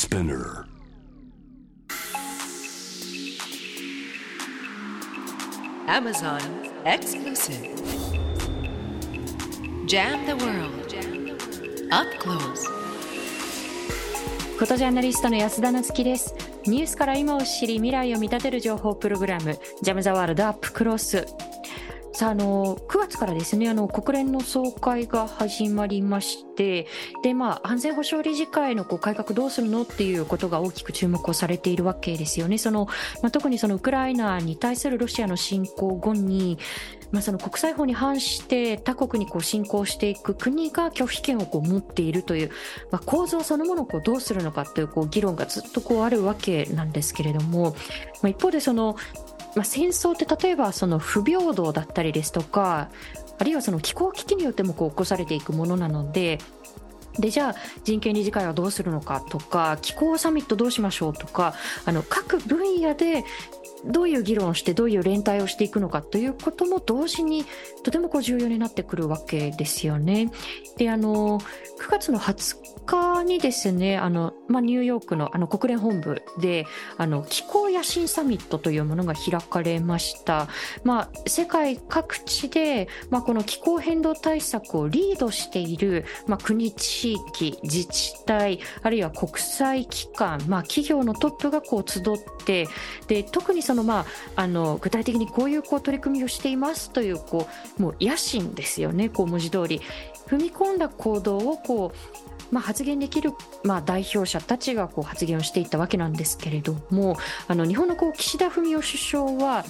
Spinner Amazon exclusive. Jam the world. Up close. フォトジャーナリストの安田なつきですニュースから今を知り未来を見立てる情報プログラムジャムザワールドアップクロスさあ、あの、9月からですね、あの、国連の総会が始まりまして、で、まあ、安全保障理事会のこう改革どうするのっていうことが大きく注目をされているわけですよね。その、まあ、特にそのウクライナに対するロシアの侵攻後に、まあ、その国際法に反して他国にこう侵攻していく国が拒否権をこう持っているという、まあ、構造そのものをこうどうするのかというこう議論がずっとこうあるわけなんですけれども、まあ、一方でそのまあ、戦争って例えばその不平等だったりですとかあるいはその気候危機によってもこう起こされていくものなのででじゃあ人権理事会はどうするのかとか気候サミットどうしましょうとかあの各分野でどういう議論をしてどういう連帯をしていくのかということも同時にとてもこう重要になってくるわけですよね。であの9月の20日にですねあの、まあ、ニューヨークのあの国連本部であの気候野心サミットというものが開かれました。まあ、世界各地で、まあ、この気候変動対策をリードしている、まあ、国地域自治体あるいは国際機関、まあ、企業のトップがこう集ってで特にその、まあ、あの具体的にこういうこう取り組みをしていますというこうもう野心ですよね。こう文字通り。踏み込んだ行動をこう、まあ、発言できる、まあ、代表者たちがこう発言をしていったわけなんですけれどもあの日本のこう岸田文雄首相は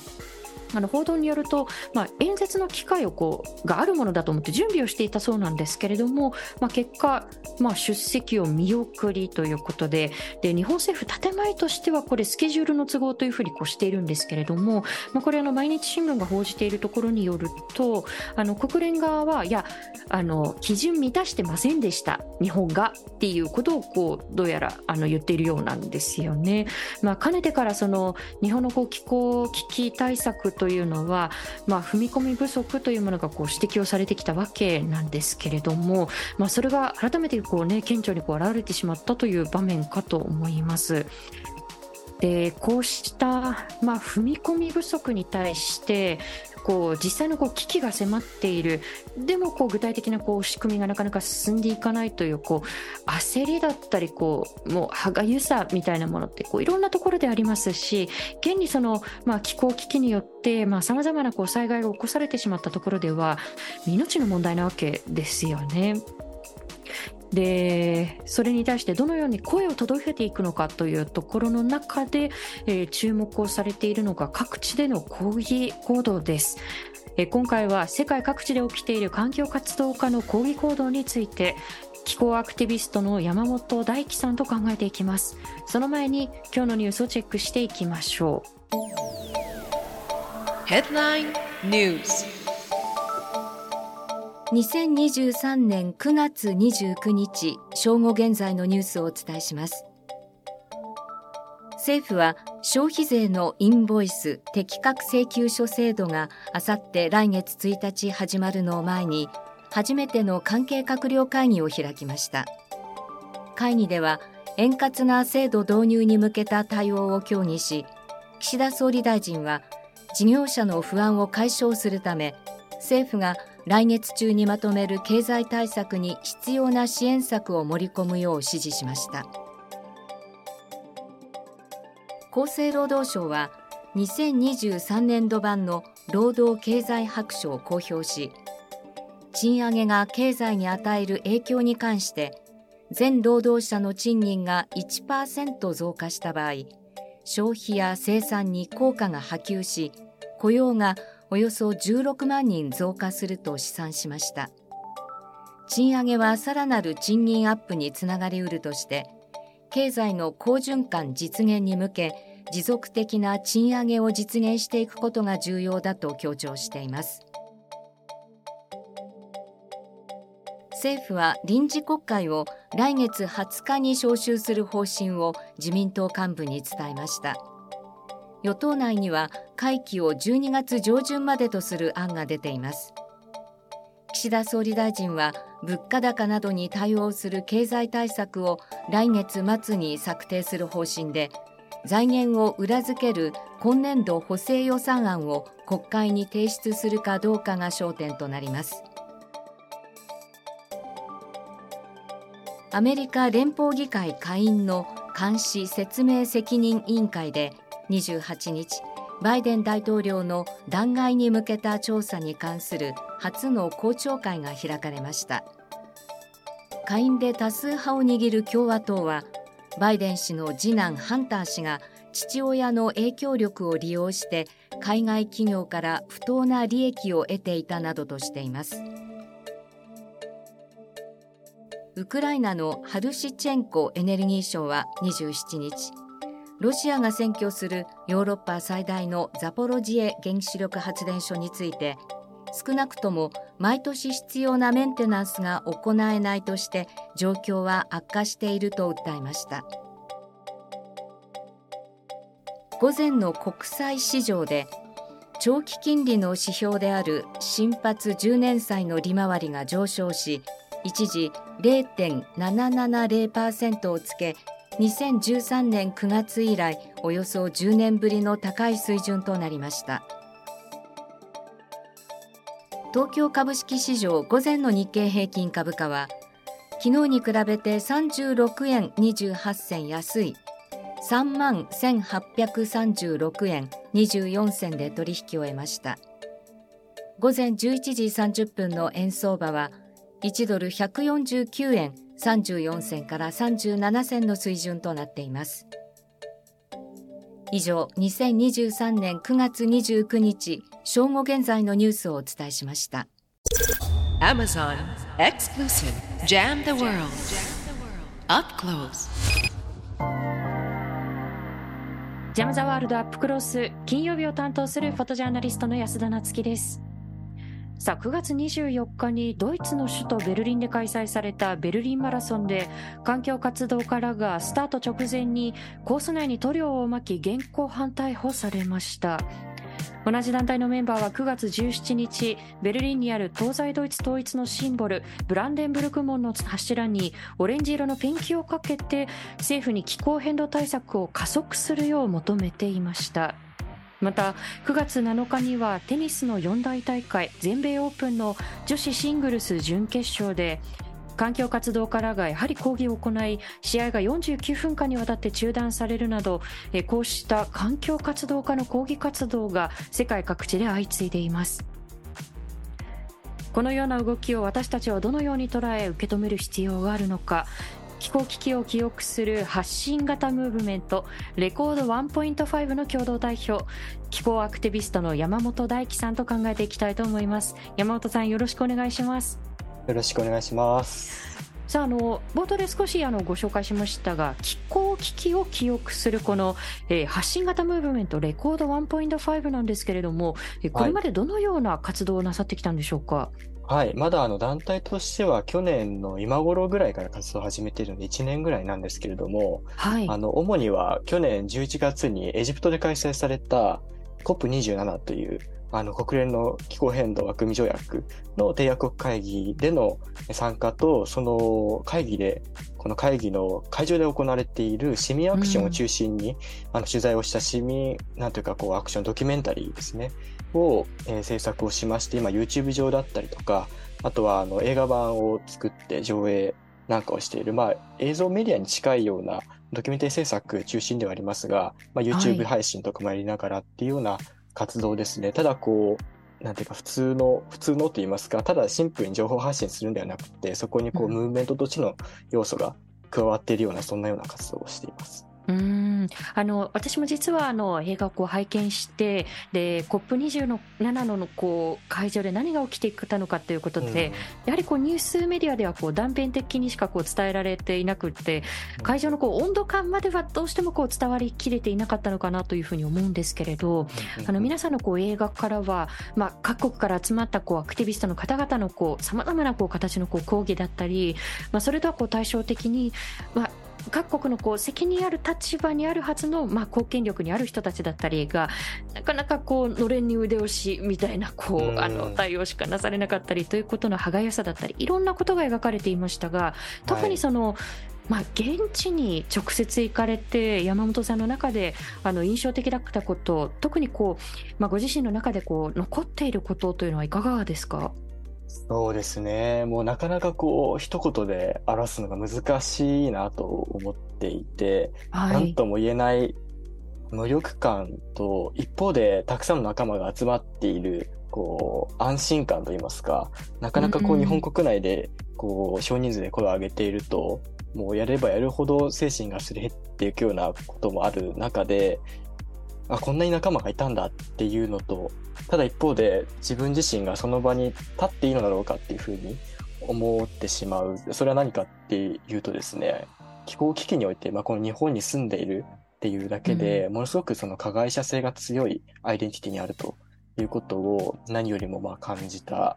あの報道によると、まあ、演説の機会をこうがあるものだと思って準備をしていたそうなんですけれども、まあ、結果、まあ、出席を見送りということでで日本政府建前としてはこれスケジュールの都合というふうにこうしているんですけれども、まあ、これあの毎日新聞が報じているところによるとあの国連側はいやあの基準満たしてませんでした日本がっていうことをこうどうやらあの言っているようなんですよね。まあ、かねてからその日本のこう気候危機対策というのは、まあ、踏み込み不足というものがこう指摘をされてきたわけなんですけれども、まあ、それが改めてこう、ね、顕著にこう現れてしまったという場面かと思います。でこうした、まあ、踏み込み不足に対してこう実際のこう危機が迫っているでもこう具体的なこう仕組みがなかなか進んでいかないというこう焦りだったりこうもう歯がゆさみたいなものってこういろんなところでありますし現にその、まあ、気候危機によってさまざ、まなこう災害が起こされてしまったところでは命の問題なわけですよね。でそれに対してどのように声を届けていくのかというところの中で、えー、注目をされているのが各地での抗議行動です。えー、今回は世界各地で起きている環境活動家の抗議行動について気候アクティビストの山本大樹さんと考えていきますその前に今日のニュースをチェックしていきましょう Headline News 2023年9月29日正午現在のニュースをお伝えします。政府は消費税のインボイス適格請求書制度があさって来月1日始まるのを前に初めての関係閣僚会議を開きました。会議では円滑な制度導入に向けた対応を協議し岸田総理大臣は事業者の不安を解消するため政府が来月中にまとめる経済対策に必要な支援策を盛り込むよう指示しました。厚生労働省は2023年度版の労働経済白書を公表し賃上げが経済に与える影響に関して全労働者の賃金が1%増加した場合消費や生産に効果が波及し雇用がおよそ16万人増加すると試算しました。賃上げはさらなる賃金アップにつながりうるとして経済の好循環実現に向け持続的な賃上げを実現していくことが重要だと強調しています。政府は臨時国会を来月20日に召集する方針を自民党幹部に伝えました。与党内には会期を12月上旬までとする案が出ています。岸田総理大臣は物価高などに対応する経済対策を来月末に策定する方針で財源を裏付ける今年度補正予算案を国会に提出するかどうかが焦点となります。アメリカ連邦議会下院の監視説明責任委員会で28日バイデン大統領の弾劾に向けた調査に関する初の公聴会が開かれました。下院で多数派を握る共和党はバイデン氏の次男ハンター氏が父親の影響力を利用して海外企業から不当な利益を得ていたなどとしています。ウクライナのハルシチェンコエネルギー省は27日ロシアが占拠するヨーロッパ最大のザポロジエ原子力発電所について少なくとも毎年必要なメンテナンスが行えないとして状況は悪化していると訴えました。午前の国債市場で長期金利の指標である新発10年債の利回りが上昇し一時0.770%をつけ2013年9月以来およそ10年ぶりの高い水準となりました。東京株式市場午前の日経平均株価は昨日に比べて36円28銭安い3万1836円24銭で取引を終えました。午前11時30分の円相場は1ドル149円34銭から37銭の水準となっています。以上2023年9月29日正午現在のニュースをお伝えしました。Amazon Exclusive Jam the World. Up Close. ジャム・ザ・ワールドアップクロス金曜日を担当するフォトジャーナリストの安田なつきですさあ9月24日にドイツの首都ベルリンで開催されたベルリンマラソンで環境活動家らがスタート直前にコース内に塗料をまき現行犯逮捕されました。同じ団体のメンバーは9月17日ベルリンにある東西ドイツ統一のシンボルブランデンブルク門の柱にオレンジ色のペンキをかけて政府に気候変動対策を加速するよう求めていました。また9月7日にはテニスの四大大会全米オープンの女子シングルス準決勝で環境活動家らがやはり抗議を行い試合が49分間にわたって中断されるなどこうした環境活動家の抗議活動が世界各地で相次いでいます。このような動きを私たちはどのように捉え受け止める必要があるのか。気候危機を記憶する発信型ムーブメントレコード1.5の共同代表気候アクティビストの山本大樹さんと考えていきたいと思います。山本さんよろしくお願いします。よろしくお願いします。さああの冒頭で少しあのご紹介しましたが気候危機を記憶するこの、えー、発信型ムーブメントレコード1.5なんですけれどもこれまでどのような活動をなさってきたんでしょうか、はいはい。まだあの団体としては去年の今頃ぐらいから活動を始めているので1年ぐらいなんですけれども、はい。あの、主には去年11月にエジプトで開催された COP27 というあの国連の気候変動枠組条約の締約国会議での参加と、その会議で、この会議の会場で行われている市民アクションを中心に、うん、あの取材をした市民、なんというかこうアクションドキュメンタリーですね。を、えー、制作をしまして、今 YouTube 上だったりとか、あとはあの映画版を作って上映なんかをしている、まあ、映像メディアに近いようなドキュメンタリー制作中心ではありますが、まあ、YouTube 配信とかもやりながらっていうような活動ですね。はい、ただこう、なんていうか普通の、普通のと言いますか、ただシンプルに情報発信するんではなくて、そこにこう、ムーブメントとしての要素が加わっているような、そんなような活動をしています。うん。あの私も実はあの映画をこう拝見してで COP27 ののこう会場で何が起きていたのかということで、うん、やはりこうニュースメディアではこう断片的にしかこう伝えられていなくて会場のこう温度感まではどうしてもこう伝わりきれていなかったのかなというふうに思うんですけれど、あの皆さんのこう映画からは、まあ、各国から集まったこうアクティビストの方々のさまざまなこう形のこう抗議だったり、まあ、それとはこう対照的に、まあ各国のこう責任ある立場にあるはずの、まあ、貢献力にある人たちだったりがなかなかこうのれんに腕押しみたいなこうあの対応しかなされなかったりということの歯がゆさだったりいろんなことが描かれていましたが特にその、はいまあ、現地に直接行かれて山本さんの中であの印象的だったこと特にこう、まあ、ご自身の中でこう残っていることというのはいかがですか？そうですね。もうなかなかこう、一言で表すのが難しいなと思っていて、はい、なんとも言えない無力感と、一方でたくさんの仲間が集まっている、こう、安心感といいますか、なかなかこう、日本国内で、こう、少人数で声を上げていると、もうやればやるほど精神がすり減っていくようなこともある中で、あ、こんなに仲間がいたんだっていうのと、ただ一方で自分自身がその場に立っていいのだろうかっていうふうに思ってしまう。それは何かっていうとですね、気候危機において、まあ、この日本に住んでいるっていうだけで、ものすごくその加害者性が強いアイデンティティにあるということを何よりもまあ感じた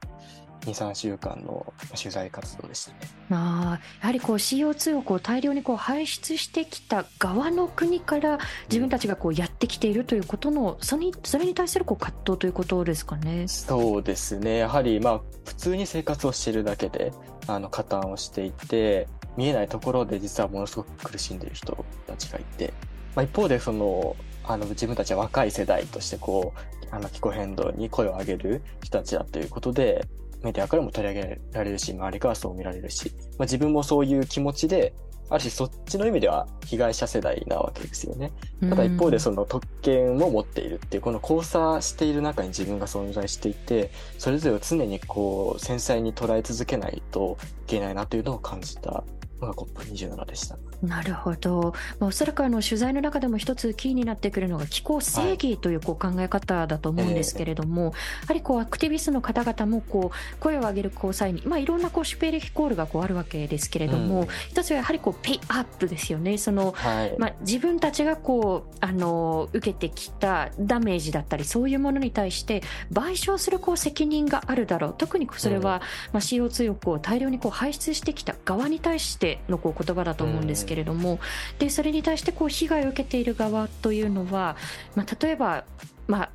23週間の取材活動でしたね。あやはりこう CO2 をこう大量にこう排出してきた側の国から自分たちがこうやってきているということの、それにそれに対するこう葛藤ということですかね。そうですねやはりまあ普通に生活をしているだけであの加担をしていて見えないところで実はものすごく苦しんでいる人たちがいて、まあ、一方でそのあの自分たちは若い世代としてこうあの気候変動に声を上げる人たちだということでメディアからも取り上げられるし、周りからそう見られるし、まあ、自分もそういう気持ちで、ある種そっちの意味では被害者世代なわけですよね。ただ一方でその特権を持っているっていう、この交差している中に自分が存在していて、それぞれを常にこう繊細に捉え続けないといけないなというのを感じたのが COP27 でした。なるほど、まあ、おそらくあの取材の中でも一つキーになってくるのが気候正義というこう考え方だと思うんですけれども、はい、やはりこうアクティビストの方々もこう声を上げる交際に、まあ、いろんなこうシュペーレヒコールがこうあるわけですけれども、うん、一つはやはりこうペイアップですよね。その、はい、まあ、自分たちがこうあの受けてきたダメージだったりそういうものに対して賠償するこう責任があるだろう。特にそれは、まあ、CO2 をこう大量にこう排出してきた側に対してのこう言葉だと思うんですけけれども、でそれに対してこう被害を受けている側というのは、まあ、例えば、まあ、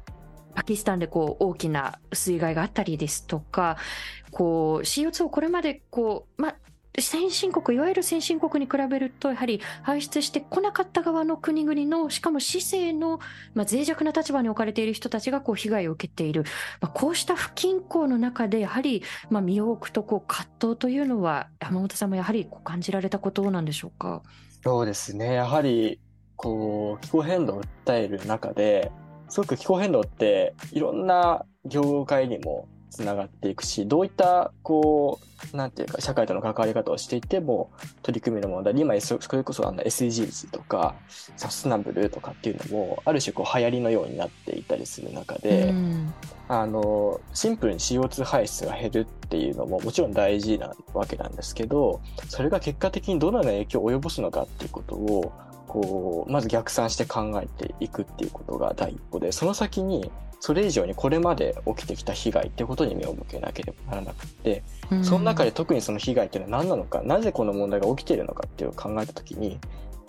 パキスタンでこう大きな水害があったりですとかこう CO2 をこれまでこう、まあ、先進国いわゆる先進国に比べるとやはり排出してこなかった側の国々のしかも市政の、まあ、脆弱な立場に置かれている人たちがこう被害を受けている、まあ、こうした不均衡の中でやはり、まあ、身を置くとこう葛藤というのは山本さんもやはりこう感じられたことなんでしょうか？そうですね。やはりこう気候変動を訴える中ですごく気候変動っていろんな業界にもつながっていくし、どういった、こう、なんていうか、社会との関わり方をしていても、取り組みの問題で、今、それこそあの SDGs とか、サステナブルとかっていうのも、ある種こう流行りのようになっていたりする中で、あの、シンプルに CO2 排出が減るっていうのももちろん大事なわけなんですけど、それが結果的にどのような影響を及ぼすのかっていうことを、こう、まず逆算して考えていくっていうことが第一歩で、その先にそれ以上にこれまで起きてきた被害ってことに目を向けなければならなくて、うん、その中で特にその被害っていうのは何なのか、なぜこの問題が起きているのかっていうのを考えたときに、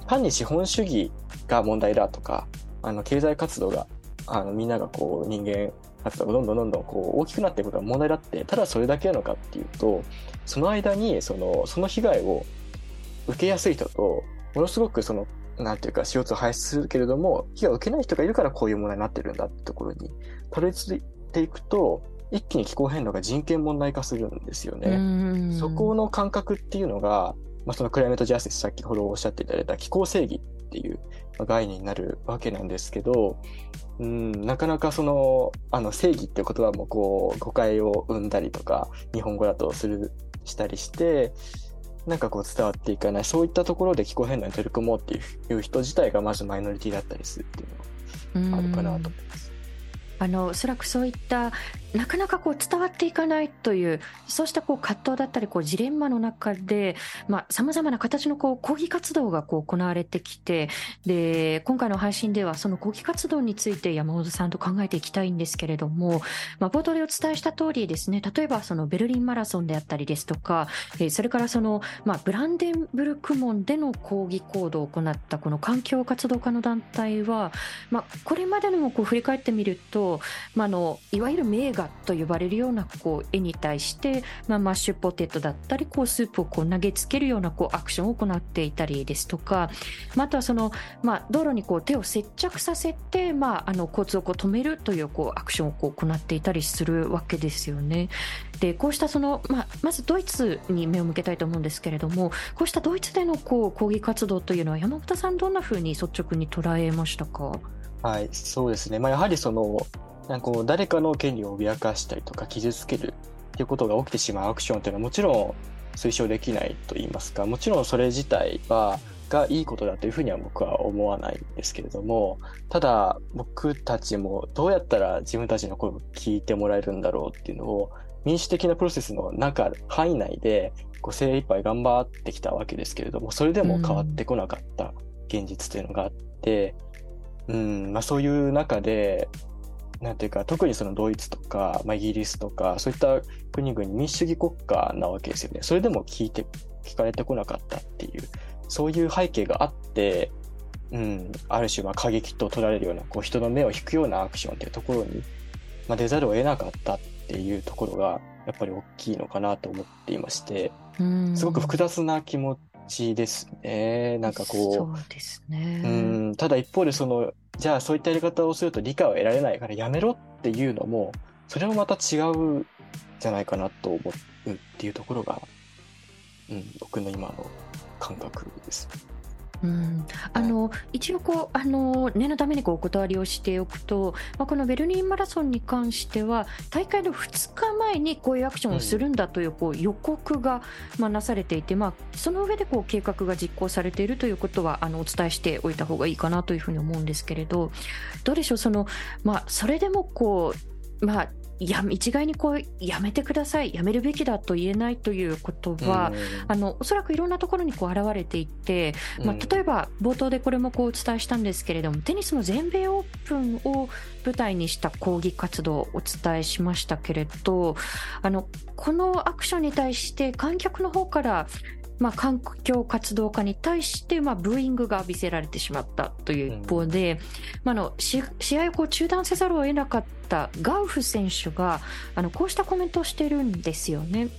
単に資本主義が問題だとか、あの、経済活動が、あの、みんながこう、人間活動がどんどんどんどんこう、大きくなっていくことが問題だって、ただそれだけなのかっていうと、その間に、その、その被害を受けやすい人と、ものすごくそのなんていうか CO2 を排出するけれども、被害を受けない人がいるからこういう問題になってるんだってところにたどり着いていくと、一気に気候変動が人権問題化するんですよね。そこの感覚っていうのが、まあ、そのクライメートジャスティス先ほどおっしゃっていただいた気候正義っていう概念になるわけなんですけど、うん、なかなかその、あの正義っていう言葉もこう誤解を生んだりとか、日本語だとする、したりして、なんかこう伝わっていかない、そういったところで気候変動に取り組もうっていう人自体がまずマイノリティだったりするっていうのがあるかなと思います。あのおそらくそういったなかなかこう伝わっていかないというそうしたこう葛藤だったりこうジレンマの中でさまざ、まな形のこう抗議活動がこう行われてきてで今回の配信ではその抗議活動について山本さんと考えていきたいんですけれども、まあ、冒頭でお伝えした通りですね例えばそのベルリンマラソンであったりですとか、えそれからその、まあ、ブランデンブルク門での抗議行動を行ったこの環境活動家の団体は、まあ、これまでのもこう振り返ってみると、まあ、のいわゆる名画と呼ばれるようなこう絵に対して、まあ、マッシュポテトだったりこうスープをこう投げつけるようなこうアクションを行っていたりですとか、まあ、あとはその、まあ、道路にこう手を接着させて、まあ、あの交通をこう止めるというこうアクションをこう行っていたりするわけですよね。でこうしたその、まあ、まずドイツに目を向けたいと思うんですけれどもこうしたドイツでのこう抗議活動というのは山本さんどんなふうに率直に捉えましたか？はいそうですね、まあ、やはりそのなんかこう誰かの権利を脅かしたりとか傷つけるっていうことが起きてしまうアクションというのはもちろん推奨できないと言いますかもちろんそれ自体はがいいことだというふうには僕は思わないんですけれどもただ僕たちもどうやったら自分たちの声を聞いてもらえるんだろうっていうのを民主的なプロセスの中範囲内でこう精一杯頑張ってきたわけですけれどもそれでも変わってこなかった現実というのがあって、うん、うんまあ、そういう中でなんていうか、特にそのドイツとか、まあ、イギリスとか、そういった国々民主主義国家なわけですよね。それでも聞いて、聞かれてこなかったっていう、そういう背景があって、うん、ある種まあ過激と取られるような、こう人の目を引くようなアクションっていうところに、まあ、出ざるを得なかったっていうところが、やっぱり大きいのかなと思っていまして、すごく複雑な気持ちですね。なんかこう。そうですね。うん、ただ一方でその、じゃあそういったやり方をすると理解を得られないからやめろっていうのも、それもまた違うじゃないかなと思うっていうところが、うん、僕の今の感覚です。うん、あの一応こうあの念のためにこうお断りをしておくと、まあ、このベルリンマラソンに関しては大会の2日前にこういうアクションをするんだというこう予告が、まあ、なされていて、まあ、その上でこう計画が実行されているということはあのお伝えしておいた方がいいかなというふうに思うんですけれどどうでしょうその、まあ、それでもこう、まあ、や一概にこうやめてください。やめるべきだと言えないということは、あのおそらくいろんなところにこう現れていて、まあ、例えば冒頭でこれもこうお伝えしたんですけれどもテニスの全米オープンを舞台にした抗議活動をお伝えしましたけれどあのこのアクションに対して観客の方からまあ、環境活動家に対して、まあ、ブーイングが浴びせられてしまったという一方で、うん、まあ、の試合をこう中断せざるを得なかったガウフ選手があのこうしたコメントをしているんですよね。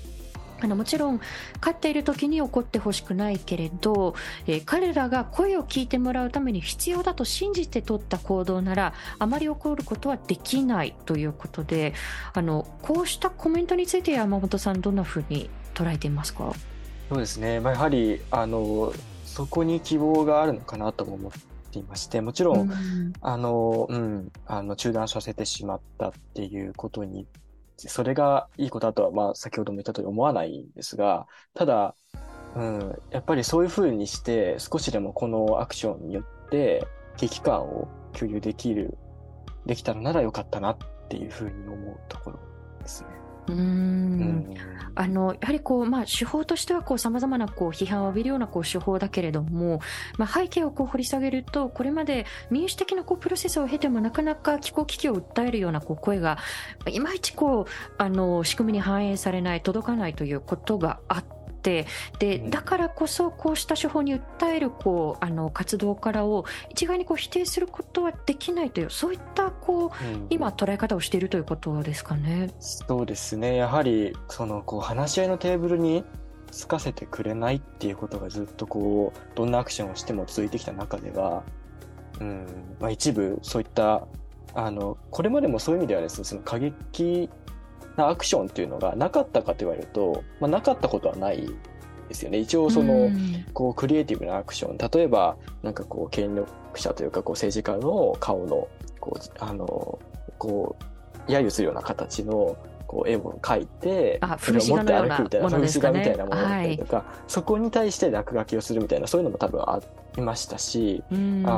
あのもちろん勝っている時に怒ってほしくないけれど、えー、彼らが声を聞いてもらうために必要だと信じて取った行動ならあまり怒ることはできないということであのこうしたコメントについて山本さんどんなふうに捉えていますか？そうですね、まあ、やはりあのそこに希望があるのかなとも思っていましてもちろん、うん、あのうん、あの中断させてしまったっていうことにそれがいいことだとは、まあ、先ほども言ったとおり思わないんですがただ、うん、やっぱりそういうふうにして少しでもこのアクションによって危機感を共有できるできたのならよかったなっていうふうに思うところですね。うんあのやはりこう、まあ、手法としてはさまざまなこう批判を浴びるようなこう手法だけれども、まあ、背景をこう掘り下げるとこれまで民主的なこうプロセスを経てもなかなか気候危機を訴えるようなこう声がいまいちこうあの仕組みに反映されない届かないということがあって。ってでだからこそこうした手法に訴えるこうあの活動からを一概にこう否定することはできないというそういったこう、うん、今捉え方をしているということですかね。そうですね。やはりそのこう話し合いのテーブルにつかせてくれないっていうことがずっとこうどんなアクションをしても続いてきた中では、うん。まあ、一部そういったあのこれまでもそういう意味ではですねその過激なアクションっていうのがなかったかと言われると、まあ、なかったことはないですよね。一応その、こうクリエイティブなアクション例えばなんかこう権力者というかこう政治家の顔のこうあのこう揶揄するような形のこう絵を描いてあ風刺画のようなものですかね。みたいなものだったりとか、はい、そこに対して落書きをするみたいなそういうのも多分ありましたし、あ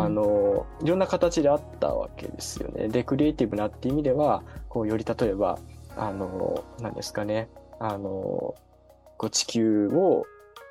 のいろんな形であったわけですよね。でクリエイティブなっていう意味ではこうより例えばあの何ですかね。あのこう地球を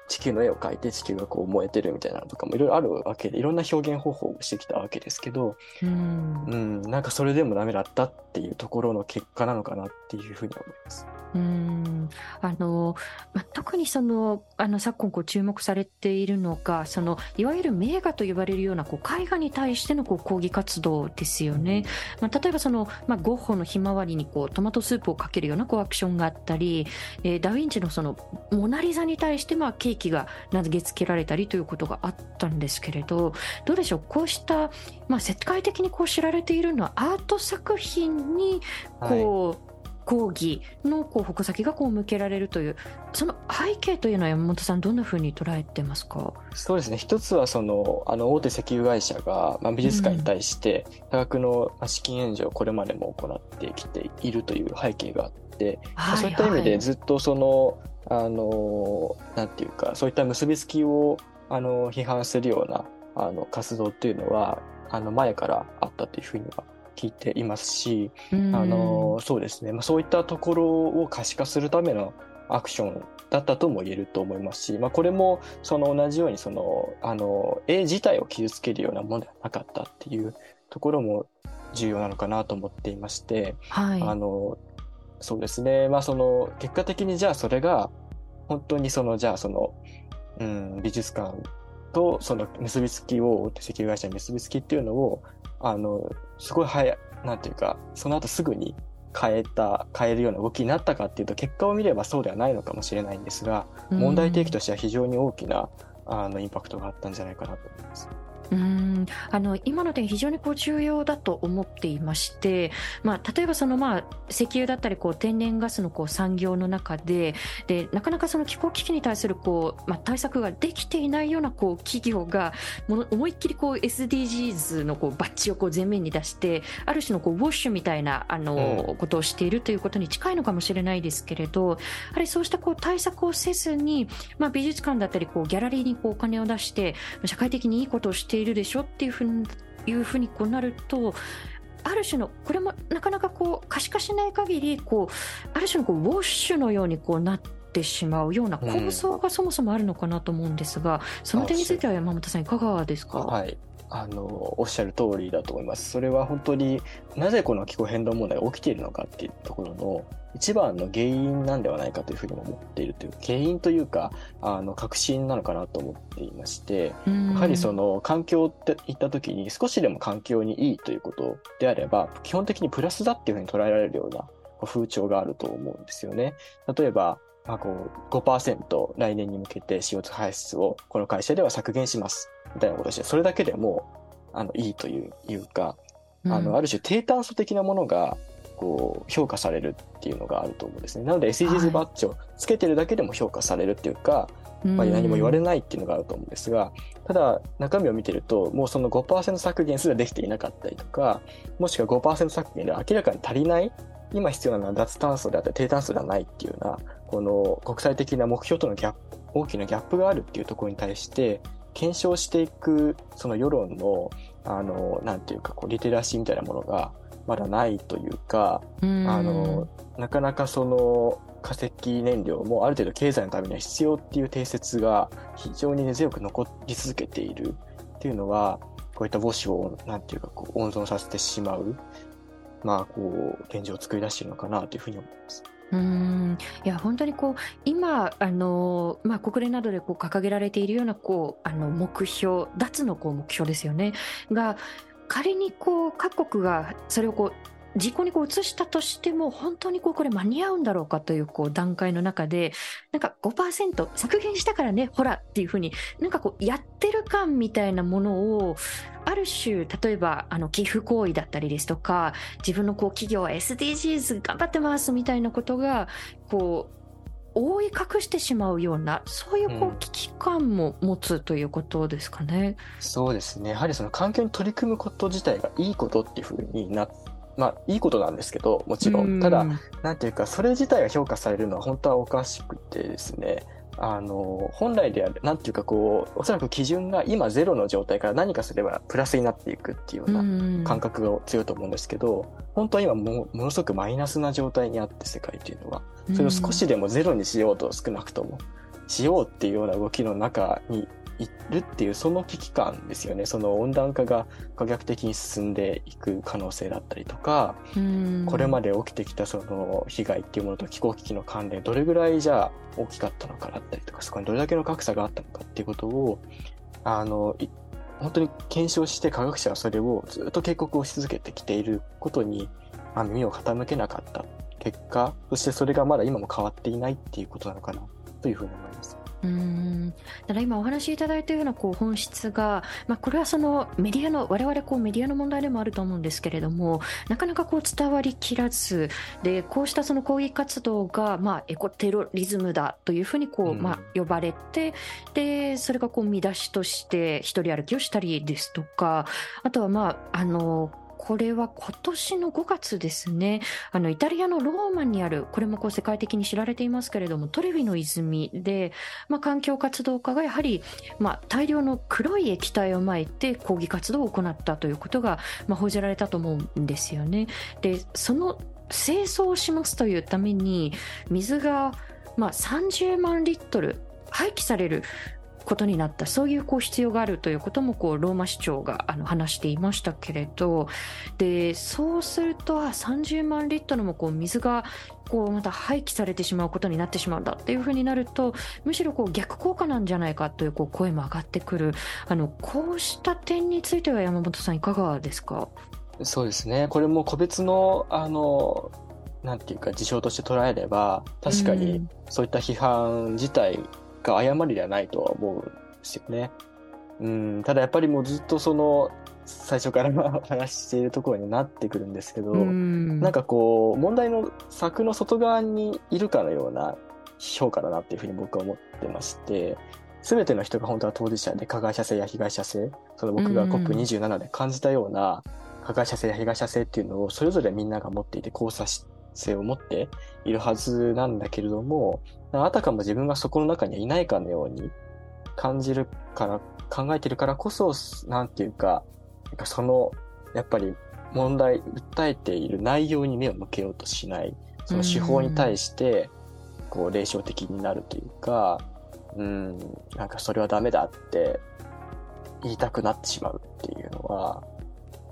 地球の絵を描いて地球がこう燃えてるみたいなのとかもいろいろあるわけでいろんな表現方法をしてきたわけですけど、うん、うん、なんかそれでもダメだったっていうところの結果なのかなっていうふうに思います。うん。あのま、特にそのあの昨今こう注目されているのがそのいわゆる名画と呼ばれるようなこう絵画に対してのこう抗議活動ですよね、まあ、例えばその、まあ、ゴッホのひまわりにこうトマトスープをかけるようなこうアクションがあったり、えー、ダ・ヴィンチのそのモナ・リザに対してまあケーキが投げつけられたりということがあったんですけれどどうでしょう？こうした、まあ、世界的にこう知られているのはアート作品にこう、はい抗議のこう矛先がこう向けられるというその背景というのは山本さんどんなふうに捉えてますか？そうですね。一つはそのあの大手石油会社が、まあ、美術館に対して多額の資金援助をこれまでも行ってきているという背景があって、はいはい、そういった意味でずっとそのあのなんていうかそういった結びつきをあの批判するようなあの活動っていうのはあの前からあったというふうには聞いていますし、あのそうですね、まあ、そういったところを可視化するためのアクションだったとも言えると思いますし、まあ、これもその同じようにそのあの絵自体を傷つけるようなものではなかったっていうところも重要なのかなと思っていまして、はい、あのそうですね、まあ、その結果的にじゃあそれが本当にそのじゃあその、うん、美術館とその結びつきを石油会社に結びつきっていうのをあのすごい早い、なんていうか、その後すぐに変えた、変えるような動きになったかっていうと、結果を見ればそうではないのかもしれないんですが、問題提起としては非常に大きなあのインパクトがあったんじゃないかなと思います。うん。あの今の点、非常にこう重要だと思っていまして、まあ、例えばその、まあ、石油だったりこう天然ガスのこう産業の中ででなかなかその気候危機に対するこう、まあ、対策ができていないようなこう企業がも思いっきりこう SDGs のこうバッジをこう前面に出してある種のこうウォッシュみたいなあの、うん、ことをしているということに近いのかもしれないですけれどやはりそうしたこう対策をせずに、まあ、美術館だったりこうギャラリーにこうお金を出して社会的にいいことをしているでしょっていうふうにいうふうにこうなるとある種のこれもなかなかこう可視化しない限りこうある種のこうウォッシュのようにこうなってしまうような構想がそもそもあるのかなと思うんですが、うん、その点については山本さんいかがですか？はいあのおっしゃる通りだと思います。それは本当になぜこの気候変動問題が起きているのかっていうところの一番の原因なんではないかというふうに思っているという原因というかあの確信なのかなと思っていましてやはりその環境って言った時に少しでも環境にいいということであれば基本的にプラスだっていうふうに捉えられるような風潮があると思うんですよね。例えばまあ、こう5%来年に向けて CO2 排出をこの会社では削減します。みたいなことしてそれだけでもあのいいといういうか、あのある種低炭素的なものがこう評価されるっていうのがあると思うんですね。なので SDGs バッジをつけてるだけでも評価されるっていうか、はい、まあ、何も言われないっていうのがあると思うんですが、ただ中身を見てるともうその5%削減すらできていなかったりとかもしくは5%削減で明らかに足りない今必要なのは脱炭素であったり低炭素ではないっていうようなこの国際的な目標とのギャップ大きなギャップがあるっていうところに対して検証していくその世論のあのなんていうかこうリテラシーみたいなものがまだないというか、あのなかなかその化石燃料もある程度経済のためには必要っていう定説が非常に根強く残り続けているっていうのはこういった母子をなんていうかこう温存させてしまうまあこう現状を作り出しているのかなというふうに思います。うん。いや本当にこう今あの、まあ、国連などでこう掲げられているようなこうあの目標脱のこう目標ですよね。が仮にこう各国がそれをこう実行にこう移したとしても本当にこうこれ間に合うんだろうかというこう段階の中でなんか5%削減したからねほらっていうふうになんかこうやってる感みたいなものをある種例えばあの寄付行為だったりですとか自分のこう企業は SDGs 頑張ってますみたいなことがこう覆い隠してしまうようなそういうこう危機感も持つということですかね。うん、そうですねやはりその環境に取り組むこと自体がいいことっていうふうになまあいいことなんですけどもちろん。ただなんていうかそれ自体が評価されるのは本当はおかしくてですね。あの本来であるなんていうかこうおそらく基準が今ゼロの状態から何かすればプラスになっていくっていうような感覚が強いと思うんですけど本当は今もものすごくマイナスな状態にあって世界っていうのは。それを少しでもゼロにしようと少なくとも。しようっていうような動きの中にいるっていうその危機感ですよねその温暖化が可逆的に進んでいく可能性だったりとかこれまで起きてきたその被害っていうものと気候危機の関連どれぐらいじゃあ大きかったのかだったりとかそこにどれだけの格差があったのかっていうことをあの本当に検証して科学者はそれをずっと警告をし続けてきていることに、まあ、耳を傾けなかった結果そしてそれがまだ今も変わっていないっていうことなのかなというふうに思います。うんだから今お話しいただいたようなこう本質が、まあ、これはそのメディアの我々こうメディアの問題でもあると思うんですけれどもなかなかこう伝わりきらずでこうしたその抗議活動が、まあ、エコテロリズムだというふうにこう、まあ、呼ばれてでそれがこう見出しとして一人歩きをしたりですとかあとはまああのこれは今年の5月ですね。あの、イタリアのローマにある、これもこう世界的に知られていますけれども、トレビの泉で、まあ、環境活動家がやはり、まあ、大量の黒い液体をまいて抗議活動を行ったということが、まあ、報じられたと思うんですよね。で、その清掃をしますというために、水が、まあ、30万リットル廃棄されることになったそういうこう必要があるということもこうローマ市長があの話していましたけれどでそうすると30万リットルもこう水がこうまた廃棄されてしまうことになってしまうんだっていうふうになるとむしろこう逆効果なんじゃないかというこう声も上がってくる。あのこうした点については山本さんいかがですか？そうですね。これも個別のあのなんていうか事象として捉えれば確かにそういった批判自体が誤りではないとは思うんですよね。うん、ただやっぱりもうずっとその最初から話しているところになってくるんですけど、ん。なんかこう問題の柵の外側にいるかのような評価だなっていうふうに僕は思ってまして、全ての人が本当は当事者で加害者性や被害者性、その僕が COP27 で感じたような加害者性や被害者性っていうのをそれぞれみんなが持っていて交差性を持っているはずなんだけれども、あたかも自分がそこの中にはいないかのように感じるから、考えてるからこそ、なんていうか、その、やっぱり問題、訴えている内容に目を向けようとしない、その手法に対して、こう、霊障的になるというか、うん、なんかそれはダメだって言いたくなってしまうっていうのは、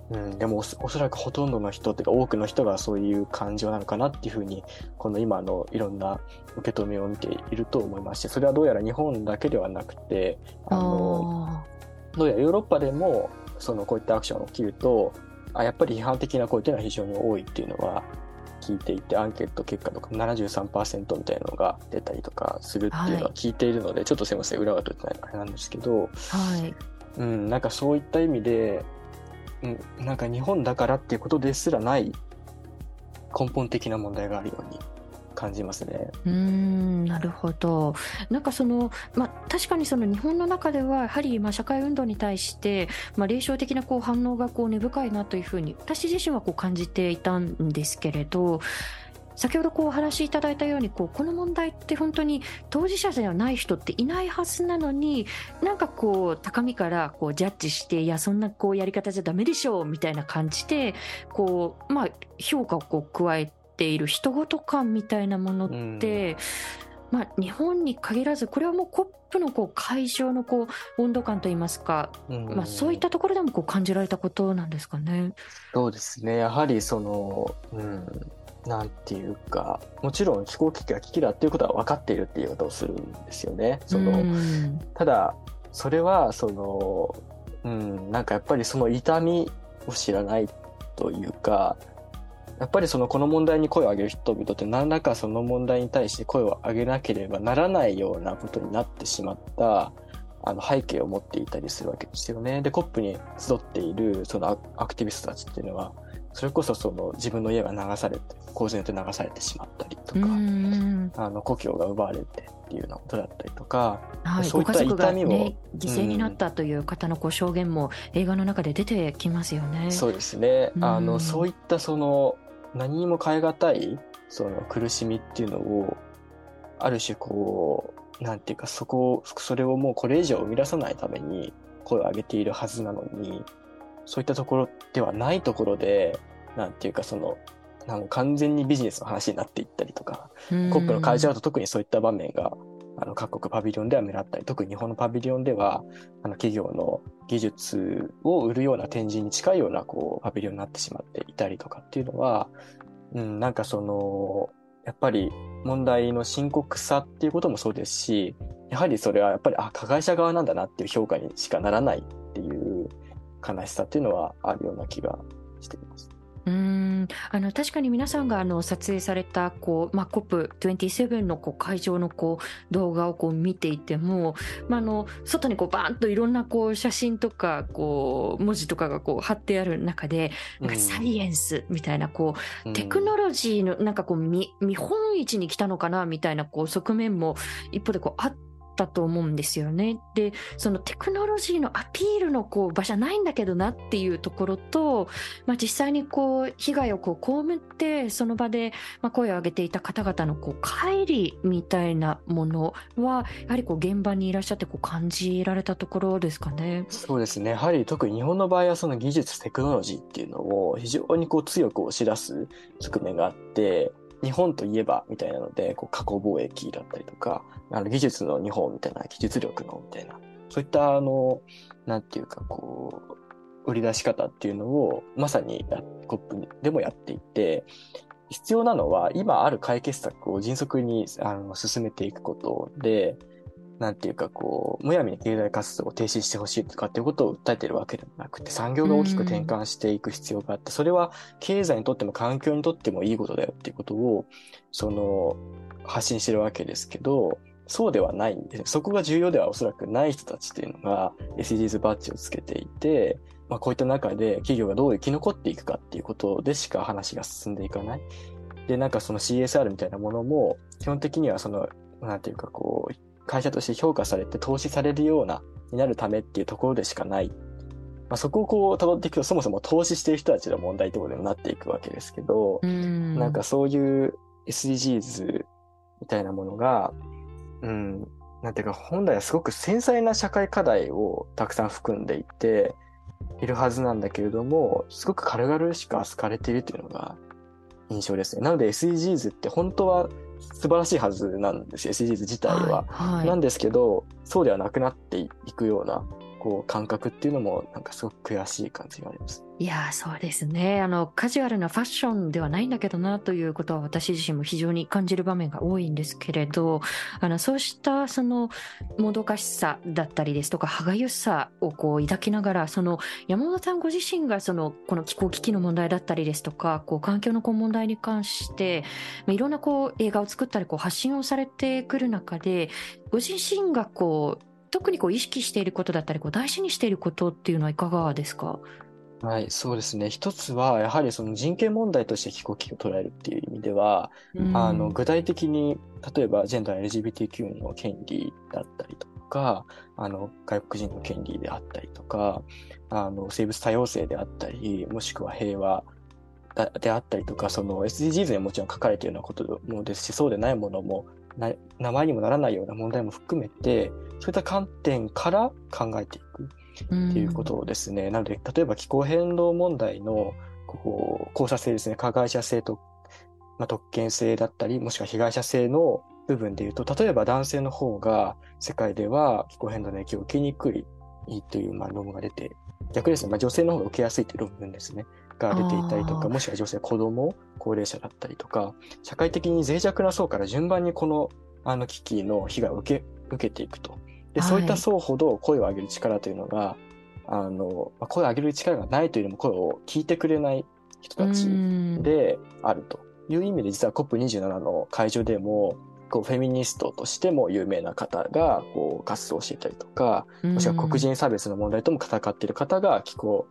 うん、でもおそらくほとんどの人っていうか多くの人がそういう感情なのかなっていうふうにこの今のいろんな受け止めを見ていると思いましてそれはどうやら日本だけではなくてあのどうやらヨーロッパでもそのこういったアクションが起きるとあやっぱり批判的な声というのは非常に多いっていうのは聞いていてアンケート結果とか73%みたいなのが出たりとかするっていうのは聞いているので、はい、ちょっとすいません裏が取ってないあれなんですけど、はい。うん、なんかそういった意味でなんか日本だからっていうことですらない根本的な問題があるように感じますね。うんなるほど。なんかその、ま、確かにその日本の中ではやはりま社会運動に対して、ま、霊障的なこう反応がこう根深いなというふうに私自身はこう感じていたんですけれど先ほどこうお話しいただいたようにこうこの問題って本当に当事者ではない人っていないはずなのになんかこう高みからこうジャッジしていやそんなこうやり方じゃダメでしょうみたいな感じでこうまあ評価をこう加えている人ごと感みたいなものって、まあ、日本に限らずこれはもうコップのこう会場のこう温度感といいますか、まあ、そういったところでもこう感じられたことなんですかね？そうですね。やはりその、うん、なんていうか、もちろん気候危機が危機だっていうことは分かっているっていうことをするんですよね。その、ただ、それは、その、うん、なんかやっぱりその痛みを知らないというか、やっぱりそのこの問題に声を上げる人々って何らかその問題に対して声を上げなければならないようなことになってしまったあの背景を持っていたりするわけですよね。で、コップに集っているそのアクティビストたちっていうのは、それこそその自分の家が流されて洪水によって流されてしまったりとかあの故郷が奪われてっていうようなことだったりとか、はい、そういった痛みも、ね、犠牲になったという方のこう証言も映画の中で出てきますよね。そうですね。あの、そういったその何にも変え難いその苦しみっていうのをある種こうなんていうかそこそれをもうこれ以上生み出さないために声を上げているはずなのにそういったところではないところでなんていうかそのなんか完全にビジネスの話になっていったりとか、コップの会場だと特にそういった場面があの各国パビリオンでは目立ったり、特に日本のパビリオンでは、あの企業の技術を売るような展示に近いようなこうパビリオンになってしまっていたりとかっていうのは、うん、なんかその、やっぱり問題の深刻さっていうこともそうですし、やはりそれはやっぱり、あ、加害者側なんだなっていう評価にしかならないっていう悲しさっていうのはあるような気がしています。うんあの確かに皆さんがあの撮影されたこう、まあ、COP27 のこう会場のこう動画をこう見ていても、まあ、あの外にこうバーンといろんなこう写真とかこう文字とかがこう貼ってある中でなんかサイエンスみたいなこう、テクノロジーのなんかこう見見本市に来たのかなみたいなこう側面も一方でこうあって。ったと思うんですよね。で、そのテクノロジーのアピールのこう場じゃないんだけどなっていうところと、まあ、実際にこう被害をこう被ってその場でまあ声を上げていた方々のこう帰りみたいなものはやはりこう現場にいらっしゃってこう感じられたところですかね。そうですね。やはり特に日本の場合はその技術テクノロジーっていうのを非常にこう強く押し出す側面があって、日本といえばみたいなので、こう過去貿易だったりとか、あの技術の日本みたいな、技術力のみたいな、そういったあの、なんていうかこう、売り出し方っていうのをまさにコップでもやっていて、必要なのは今ある解決策を迅速にあの進めていくことで、なんていうかこう、むやみに経済活動を停止してほしいとかっていうことを訴えてるわけでもなくて、産業が大きく転換していく必要があって、それは経済にとっても環境にとってもいいことだよっていうことを、その、発信してるわけですけど、そうではないんで、そこが重要ではおそらくない人たちっていうのが SDGs バッジをつけていて、まあこういった中で企業がどう生き残っていくかっていうことでしか話が進んでいかない。で、なんかその CSR みたいなものも、基本的にはその、なんていうかこう、会社として評価されて投資されるような、になるためっていうところでしかない。まあ、そこをこう辿っていくと、そもそも投資している人たちの問題ってことにもなっていくわけですけど、んなんかそういう SDGs みたいなものが、うん、なんていうか本来はすごく繊細な社会課題をたくさん含んでいて、いるはずなんだけれども、すごく軽々しく扱われているというのが印象ですね。なので SDGs って本当は素晴らしいはずなんですよ SDGs 自体は、はいはい、なんですけどそうではなくなっていくようなこう感覚っていうのもなんかすごく悔しい感じがあります。いやそうですねあのカジュアルなファッションではないんだけどなということは私自身も非常に感じる場面が多いんですけれどあのそうしたそのもどかしさだったりですとか歯がゆさをこう抱きながらその山本さんご自身がそのこの気候危機の問題だったりですとかこう環境のこう問題に関していろんなこう映画を作ったりこう発信をされてくる中でご自身がこう特にこう意識していることだったりこう大事にしていることっていうのはいかがですか？はい、そうですね。一つは、やはりその人権問題として気候危機を捉えるっていう意味では、うん、あの、具体的に、例えばジェンダー LGBTQ の権利だったりとか、あの、外国人の権利であったりとか、あの、生物多様性であったり、もしくは平和であったりとか、その SDGs にもちろん書かれているようなこともですし、そうでないものも名前にもならないような問題も含めて、そういった観点から考えていくっていうことですね。なので、例えば気候変動問題のこう交差性ですね、加害者性と、まあ、特権性だったり、もしくは被害者性の部分で言うと、例えば男性の方が世界では気候変動の影響を受けにくいという、まあ、論文が出て、逆ですね、まあ、女性の方が受けやすいという論文ですね。が出ていたりとか、もしくは女性、子供、高齢者だったりとか、社会的に脆弱な層から順番にこのあの危機の被害を受け受けていくと。で、そういった層ほど声を上げる力というのが、あの、声を上げる力がないというよりも声を聞いてくれない人たちであるという意味で、実は COP27 の会場でも、こうフェミニストとしても有名な方がこう活動していたりとか、もしくは黒人差別の問題とも戦っている方が気候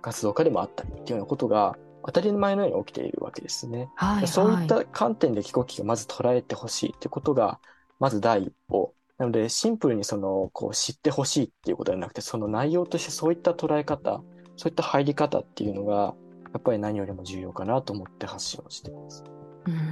活動家でもあったりっていうようなことが当たり前のように起きているわけですね。はいはい、そういった観点で気候危機をまず捉えてほしいということがまず第一歩。なので、シンプルにその、こう、知ってほしいっていうことではなくて、その内容としてそういった捉え方、そういった入り方っていうのが、やっぱり何よりも重要かなと思って発信をしています。うんい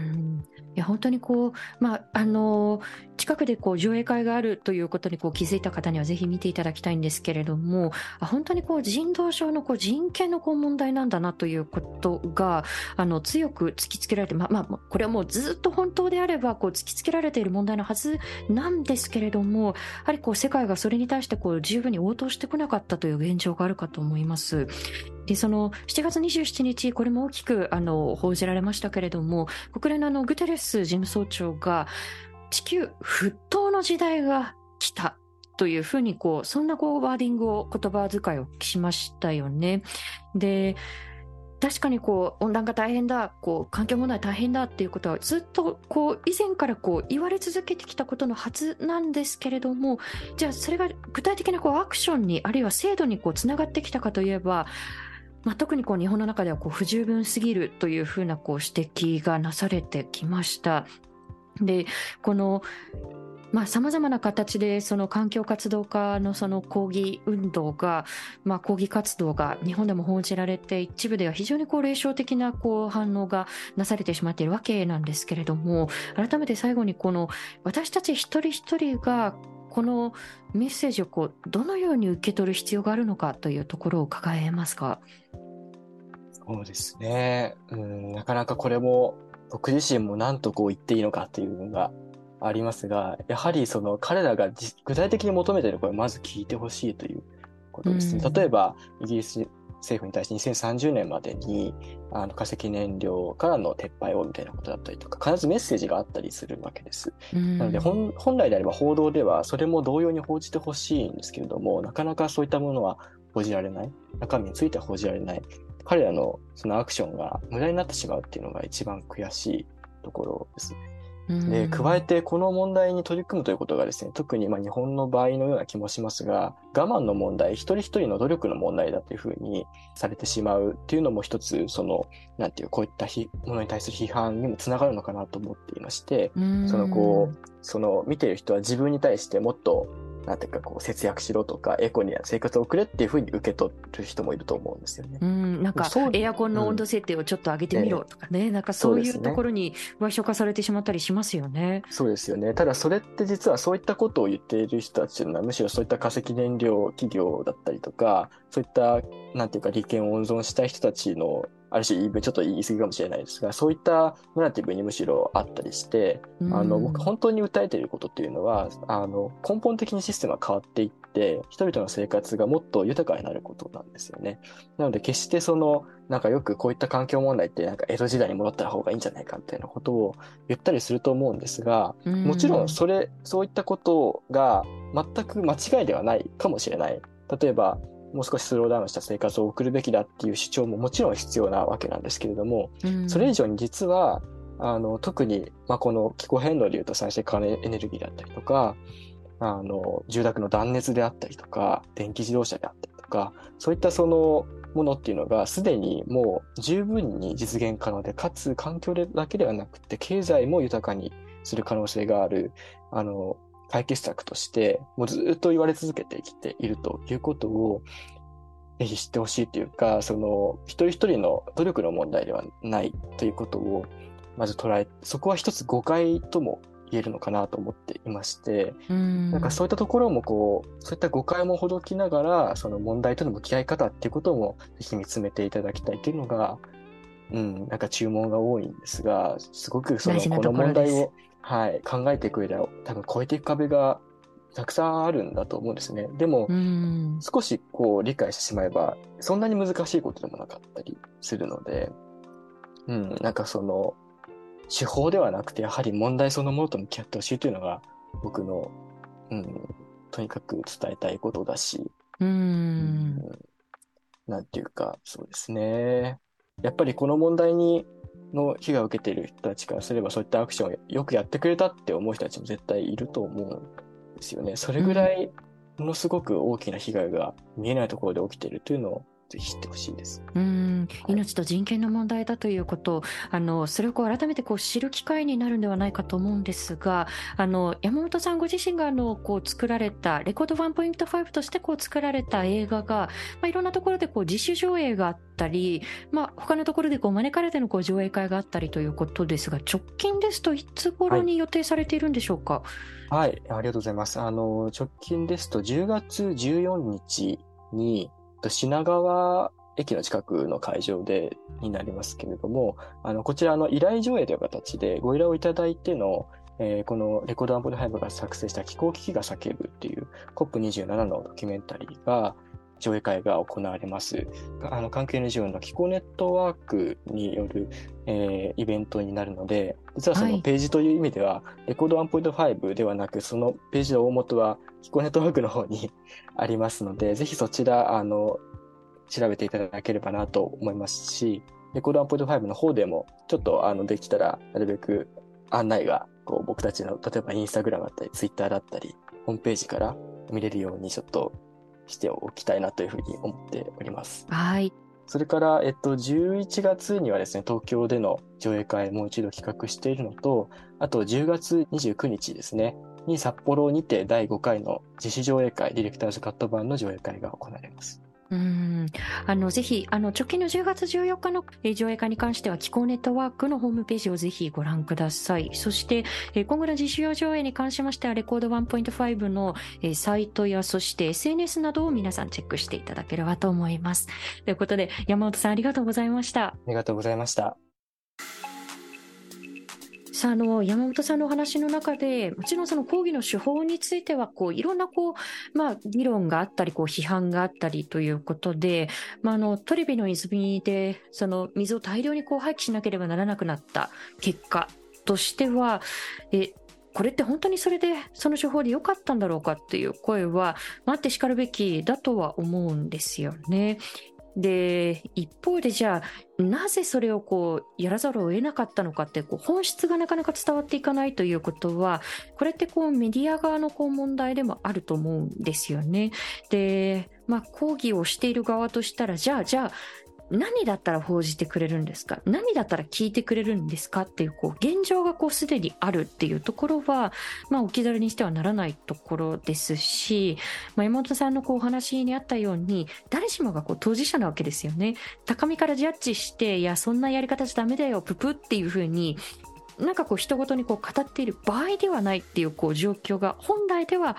や本当にこう、まあ、あの近くでこう上映会があるということにこう気づいた方にはぜひ見ていただきたいんですけれども本当にこう人道上のこう人権のこう問題なんだなということがあの強く突きつけられて、まあまあ、これはもうずっと本当であればこう突きつけられている問題のはずなんですけれどもやはりこう世界がそれに対してこう十分に応答してこなかったという現状があるかと思います。でその7月27日、これも大きくあの報じられましたけれども、国連のあのグテレス事務総長が、地球沸騰の時代が来たというふうにこう、そんなこうワーディングを、言葉遣いをしましたよね。で、確かにこう温暖化大変だ、こう環境問題大変だっていうことはずっとこう以前からこう言われ続けてきたことのはずなんですけれども、じゃあそれが具体的なこうアクションにあるいは制度につながってきたかといえば、まあ、特にこう日本の中ではこう不十分すぎるというふうなこう指摘がなされてきました。で、このまあ、様々な形でその環境活動家のその抗議運動が、まあ、抗議活動が日本でも報じられて一部では非常にこう霊障的なこう反応がなされてしまっているわけなんですけれども改めて最後にこの私たち一人一人がこのメッセージをこうどのように受け取る必要があるのかというところを伺えますか？そうですね。うん、なかなかこれも僕自身も何とこう言っていいのかっていうのがありますが、やはりその彼らが具体的に求めている声をまず聞いてほしいということですね。うん、例えば、イギリス政府に対して2030年までにあの化石燃料からの撤廃をみたいなことだったりとか、必ずメッセージがあったりするわけです。うん、なので本、本来であれば報道ではそれも同様に報じてほしいんですけれども、なかなかそういったものは報じられない。中身については報じられない。彼らのそのアクションが無駄になってしまうっていうのが一番悔しいところですね。で、加えてこの問題に取り組むということがですね、特にまあ日本の場合のような気もしますが、我慢の問題、一人一人の努力の問題だというふうにされてしまうっていうのも一つ、その、なんていう、こういったものに対する批判にもつながるのかなと思っていまして、そのこう、その見ている人は自分に対してもっとなんていうかこう節約しろとかエコに生活を送れっていうふうに受け取る人もいると思うんですよね。うん、なんかエアコンの温度設定をちょっと上げてみろとかね、うん、なんかそういうところに賠償化されてしまったりしますよね。そうですよね。ただそれって実はそういったことを言っている人たちのはむしろそういった化石燃料企業だったりとかそういったなんていうか利権を温存したい人たちのある種、ちょっと言い過ぎかもしれないですが、そういったナラティブにむしろあったりして、あの、僕本当に訴えていることっていうのは、あの、根本的にシステムが変わっていって、人々の生活がもっと豊かになることなんですよね。なので、決してその、なんかよくこういった環境問題ってなんか江戸時代に戻った方がいいんじゃないかみたいなことを言ったりすると思うんですが、もちろんそれ、そういったことが全く間違いではないかもしれない。例えば、もう少しスローダウンした生活を送るべきだっていう主張ももちろん必要なわけなんですけれども、うん、それ以上に実は、あの、特に、まあ、この気候変動でいうと再生可能エネルギーだったりとか、あの、住宅の断熱であったりとか、電気自動車であったりとか、そういったそのものっていうのがすでにもう十分に実現可能で、かつ環境だけではなくて経済も豊かにする可能性がある、あの、解決策として、もうずっと言われ続けてきているということを、ぜひ知ってほしいというか、その、一人一人の努力の問題ではないということを、まず捉え、そこは一つ誤解とも言えるのかなと思っていまして、ん。なんかそういったところもこう、そういった誤解もほどきながら、その問題との向き合い方っていうこともぜひ見つめていただきたいというのが、うん、なんか注文が多いんですが、すごくその、この問題を、はい、考えていく上では、多分超えていく壁がたくさんあるんだと思うんですね。でも、少しこう理解してしまえば、そんなに難しいことでもなかったりするので、うん、なんかその、手法ではなくて、やはり問題そのものと向き合ってほしいというのが、僕の、うん、とにかく伝えたいことだし、うん、なんていうか、そうですね。やっぱりこの問題にの被害を受けている人たちからすれば、そういったアクションをよくやってくれたって思う人たちも絶対いると思うんですよね。それぐらい、ものすごく大きな被害が見えないところで起きているというのをぜひ知ってほしいです。うん、命と人権の問題だということあのそれをこう改めてこう知る機会になるんではないかと思うんですがあの山本さんご自身があのこう作られたレコード1.5としてこう作られた映画が、まあ、いろんなところでこう自主上映があったり、まあ、他のところでこう招かれてのこう上映会があったりということですが直近ですといつ頃に予定されているんでしょうか？はい、はい、ありがとうございます。あの直近ですと10月14日に品川駅の近くの会場でになりますけれども、あの、こちらの依頼上映という形でご依頼をいただいての、えー、このレコードアンプルハイブが作成した気候危機が叫ぶっていう COP27 のドキュメンタリーが上映会が行われます。あの関係 NGO の気候ネットワークによる、えー、イベントになるので、実はそのページという意味では、はい、レコード1.5ではなく、そのページの大元は気候ネットワークの方に ありますので、ぜひそちら、あの、調べていただければなと思いますし、レコード1.5の方でも、ちょっとあのできたら、なるべく案内がこう僕たちの、例えばインスタグラムだったり、ツイッターだったり、ホームページから見れるようにちょっとしておきたいなというふうに思っております。はい。それから、えっと、11月にはですね、東京での上映会もう一度企画しているのと、あと10月29日ですね、に札幌にて第5回の自主上映会、ディレクターズカット版の上映会が行われます。うん。あのぜひあの直近の10月14日の上映会に関しては気候ネットワークのホームページをぜひご覧ください。そして今後の実習上映に関しましてはレコード1.5のサイトやそして SNS などを皆さんチェックしていただければと思います。ということで山本さんありがとうございました。ありがとうございましたさあ、の、山本さんのお話の中で、もちろんその講義の手法については、こう、いろんな、こう、まあ、議論があったり、こう、批判があったりということで、まあ、あの、トリビの泉で、その、水を大量にこう、廃棄しなければならなくなった結果としては、え、これって本当にそれでその手法で良かったんだろうかっていう声は待ってしかるべきだとは思うんですよね。で、一方でじゃあ、なぜそれをこう、やらざるを得なかったのかって、こう、本質がなかなか伝わっていかないということは、これってこう、メディア側のこう、問題でもあると思うんですよね。で、まあ、抗議をしている側としたら、じゃあ、じゃあ、何だったら報じてくれるんですか？何だったら聞いてくれるんですか？っていう、こう、現状がこう、すでにあるっていうところは、まあ、置き去りにしてはならないところですし、まあ、山本さんのこう、お話にあったように、誰しもがこう、当事者なわけですよね。高みからジャッジして、いや、そんなやり方じゃダメだよ、ププっていうふうに、なんかこう人ごとにこう語っている場合ではないっていうこう状況が本来では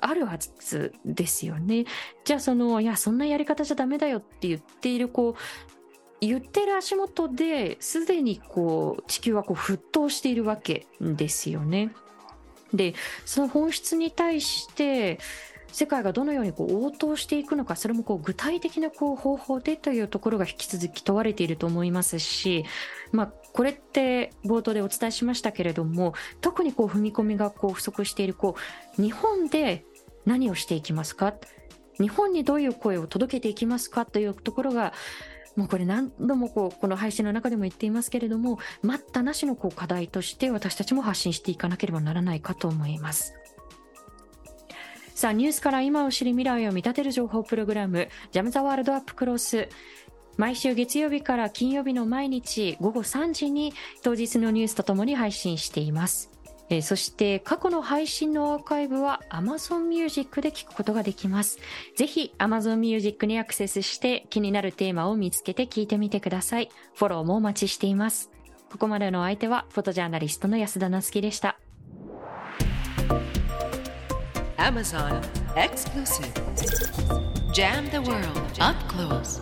あるはずですよね。じゃあその、いや、そんなやり方じゃダメだよって言っている、こう、言ってる足元ですでにこう地球はこう沸騰しているわけですよね。で、その本質に対して世界がどのようにこう応答していくのか、それもこう具体的なこう方法でというところが引き続き問われていると思いますし、まあ、これって冒頭でお伝えしましたけれども、特にこう踏み込みがこう不足しているこう日本で何をしていきますか？日本にどういう声を届けていきますかというところがもうこれ何度もこうこの配信の中でも言っていますけれども待ったなしのこう課題として私たちも発信していかなければならないかと思います。さあニュースから今を知り未来を見立てる情報プログラムジャム・ザ・ワールド・アップ・クロス毎週月曜日から金曜日の毎日午後3時に当日のニュースとともに配信しています。えー、そして過去の配信のアーカイブは Amazon Music で聞くことができます。ぜひ Amazon Music にアクセスして気になるテーマを見つけて聞いてみてください。フォローもお待ちしています。ここまでの相手はフォトジャーナリストの安田なつきでした。Amazon Exclusive Jam the World Up Close